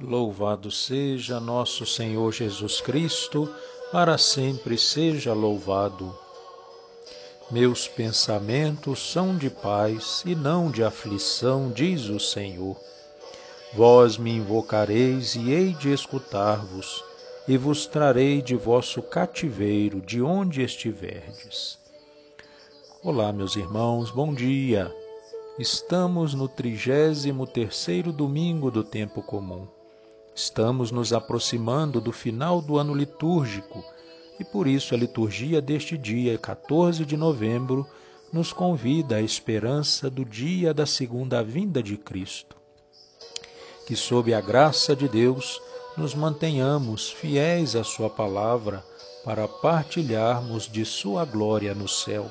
Louvado seja nosso Senhor Jesus Cristo, para sempre seja louvado. Meus pensamentos são de paz e não de aflição, diz o Senhor. Vós me invocareis e hei de escutar-vos, e vos trarei de vosso cativeiro, de onde estiverdes. Olá, meus irmãos, bom dia. Estamos no trigésimo terceiro domingo do tempo comum. Estamos nos aproximando do final do ano litúrgico e por isso a liturgia deste dia, 14 de novembro, nos convida à esperança do dia da segunda vinda de Cristo. Que, sob a graça de Deus, nos mantenhamos fiéis à Sua palavra para partilharmos de Sua glória no céu.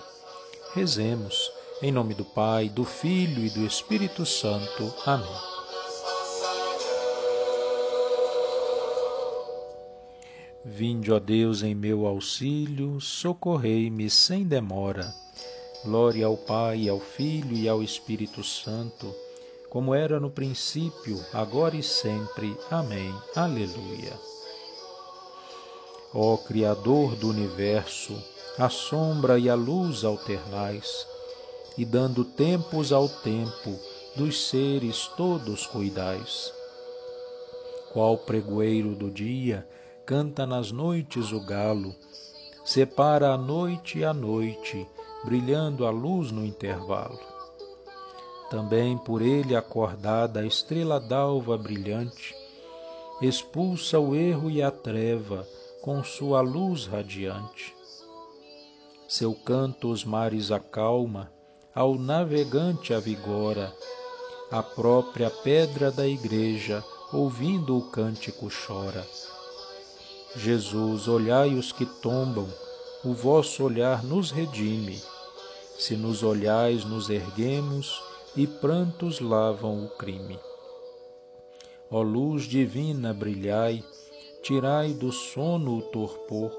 Rezemos, em nome do Pai, do Filho e do Espírito Santo. Amém. Vinde, ó Deus, em meu auxílio, socorrei-me sem demora. Glória ao Pai, ao Filho e ao Espírito Santo, como era no princípio, agora e sempre. Amém. Aleluia. Ó Criador do universo, a sombra e a luz alternais, e dando tempos ao tempo, dos seres todos cuidais. Qual pregoeiro do dia, canta nas noites o galo, separa a noite e a noite, brilhando a luz no intervalo. Também por ele acordada a estrela d'alva brilhante, expulsa o erro e a treva com sua luz radiante. Seu canto os mares acalma, ao navegante avigora, a própria pedra da igreja, ouvindo o cântico chora. Jesus, olhai os que tombam, o vosso olhar nos redime. Se nos olhais, nos erguemos e prantos lavam o crime. Ó luz divina, brilhai, tirai do sono o torpor,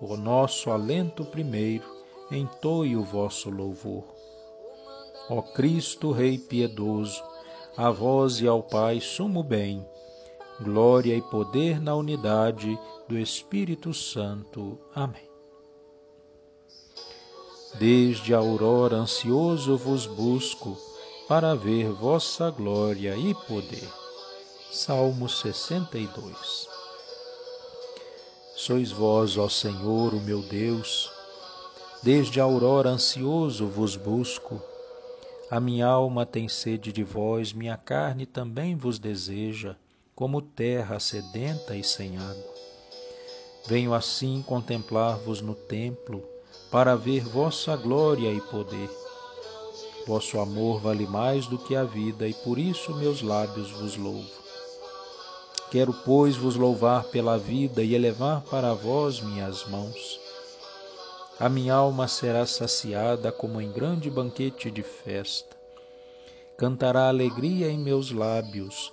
o nosso alento primeiro, entoe o vosso louvor. Ó Cristo, Rei piedoso, a vós e ao Pai sumo bem, glória e poder na unidade do Espírito Santo. Amém. Desde a aurora ansioso vos busco, para ver vossa glória e poder. Salmo 62 Sois vós, ó Senhor, o meu Deus, desde a aurora ansioso vos busco. A minha alma tem sede de vós, minha carne também vos deseja, como terra sedenta e sem água. Venho assim contemplar-vos no templo, para ver vossa glória e poder. Vosso amor vale mais do que a vida, e por isso meus lábios vos louvo. Quero, pois, vos louvar pela vida e elevar para vós minhas mãos. A minha alma será saciada como em grande banquete de festa. Cantará alegria em meus lábios,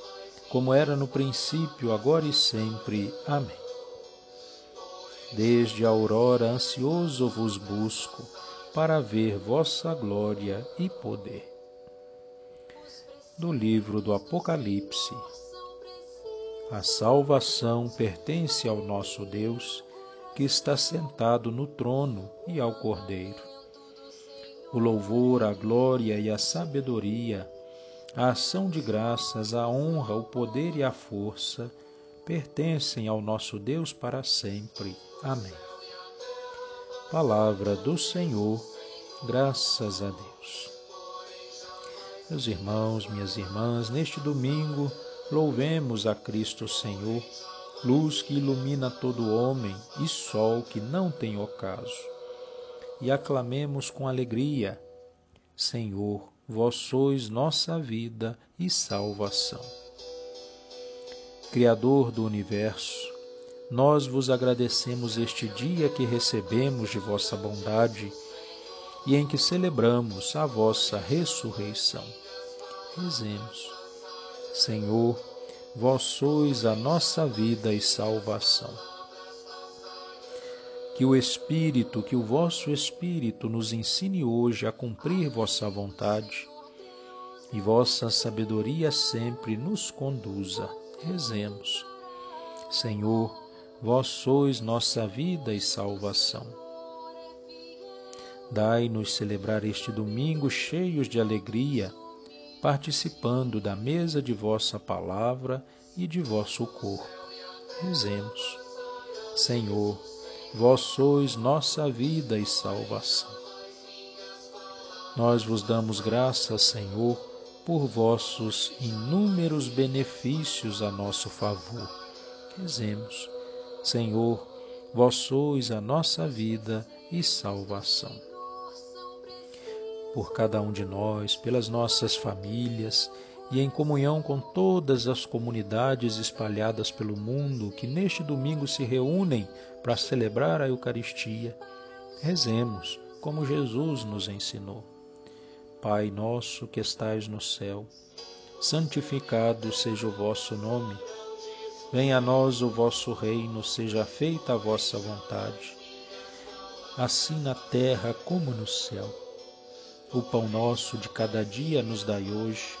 como era no princípio, agora e sempre. Amém. Desde a aurora ansioso vos busco, para ver vossa glória e poder. Do livro do Apocalipse. A salvação pertence ao nosso Deus, que está sentado no trono e ao Cordeiro. O louvor, a glória e a sabedoria, a ação de graças, a honra, o poder e a força pertencem ao nosso Deus para sempre. Amém. Palavra do Senhor, graças a Deus. Meus irmãos, minhas irmãs, neste domingo, louvemos a Cristo Senhor, luz que ilumina todo homem e sol que não tem ocaso. E aclamemos com alegria: Senhor, vós sois nossa vida e salvação. Criador do universo, nós vos agradecemos este dia que recebemos de vossa bondade e em que celebramos a vossa ressurreição. Rezemos. Senhor, vós sois a nossa vida e salvação. Que o Espírito, que o vosso Espírito nos ensine hoje a cumprir vossa vontade e vossa sabedoria sempre nos conduza. Rezemos. Senhor, vós sois nossa vida e salvação. Dai-nos celebrar este domingo cheios de alegria participando da mesa de vossa palavra e de vosso corpo. Rezemos. Senhor, vós sois nossa vida e salvação. Nós vos damos graças, Senhor, por vossos inúmeros benefícios a nosso favor. Rezemos. Senhor, vós sois a nossa vida e salvação por cada um de nós, pelas nossas famílias e em comunhão com todas as comunidades espalhadas pelo mundo que neste domingo se reúnem para celebrar a Eucaristia. Rezemos como Jesus nos ensinou. Pai nosso que estais no céu, santificado seja o vosso nome. Venha a nós o vosso reino, seja feita a vossa vontade, assim na terra como no céu. O pão nosso de cada dia nos dai hoje.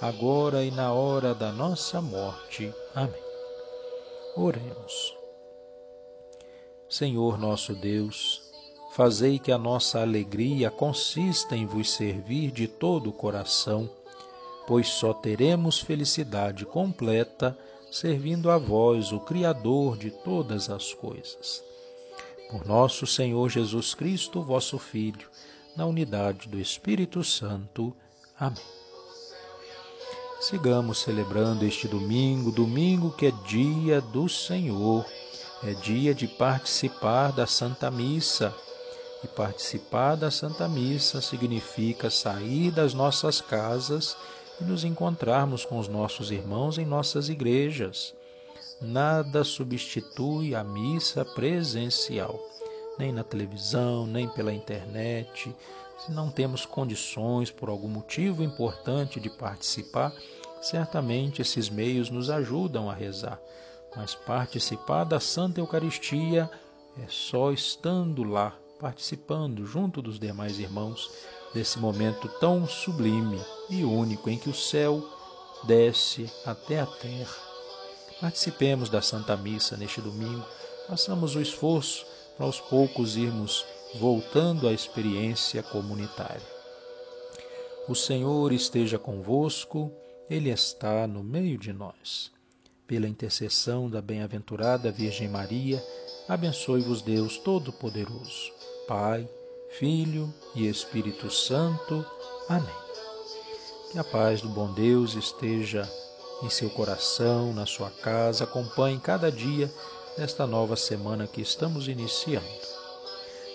agora e na hora da nossa morte. Amém. Oremos. Senhor nosso Deus, fazei que a nossa alegria consista em vos servir de todo o coração, pois só teremos felicidade completa servindo a vós, o Criador de todas as coisas. Por nosso Senhor Jesus Cristo, vosso Filho, na unidade do Espírito Santo. Amém. Sigamos celebrando este domingo, domingo que é dia do Senhor, é dia de participar da Santa Missa. E participar da Santa Missa significa sair das nossas casas e nos encontrarmos com os nossos irmãos em nossas igrejas. Nada substitui a missa presencial nem na televisão, nem pela internet. Se não temos condições, por algum motivo importante, de participar, certamente esses meios nos ajudam a rezar. Mas participar da Santa Eucaristia é só estando lá, participando junto dos demais irmãos desse momento tão sublime e único em que o céu desce até a terra. Participemos da Santa Missa neste domingo, façamos o esforço para aos poucos irmos voltando à experiência comunitária. O Senhor esteja convosco, Ele está no meio de nós. Pela intercessão da bem-aventurada Virgem Maria, abençoe-vos Deus Todo-Poderoso, Pai, Filho e Espírito Santo. Amém. Que a paz do bom Deus esteja em seu coração, na sua casa, acompanhe cada dia nesta nova semana que estamos iniciando.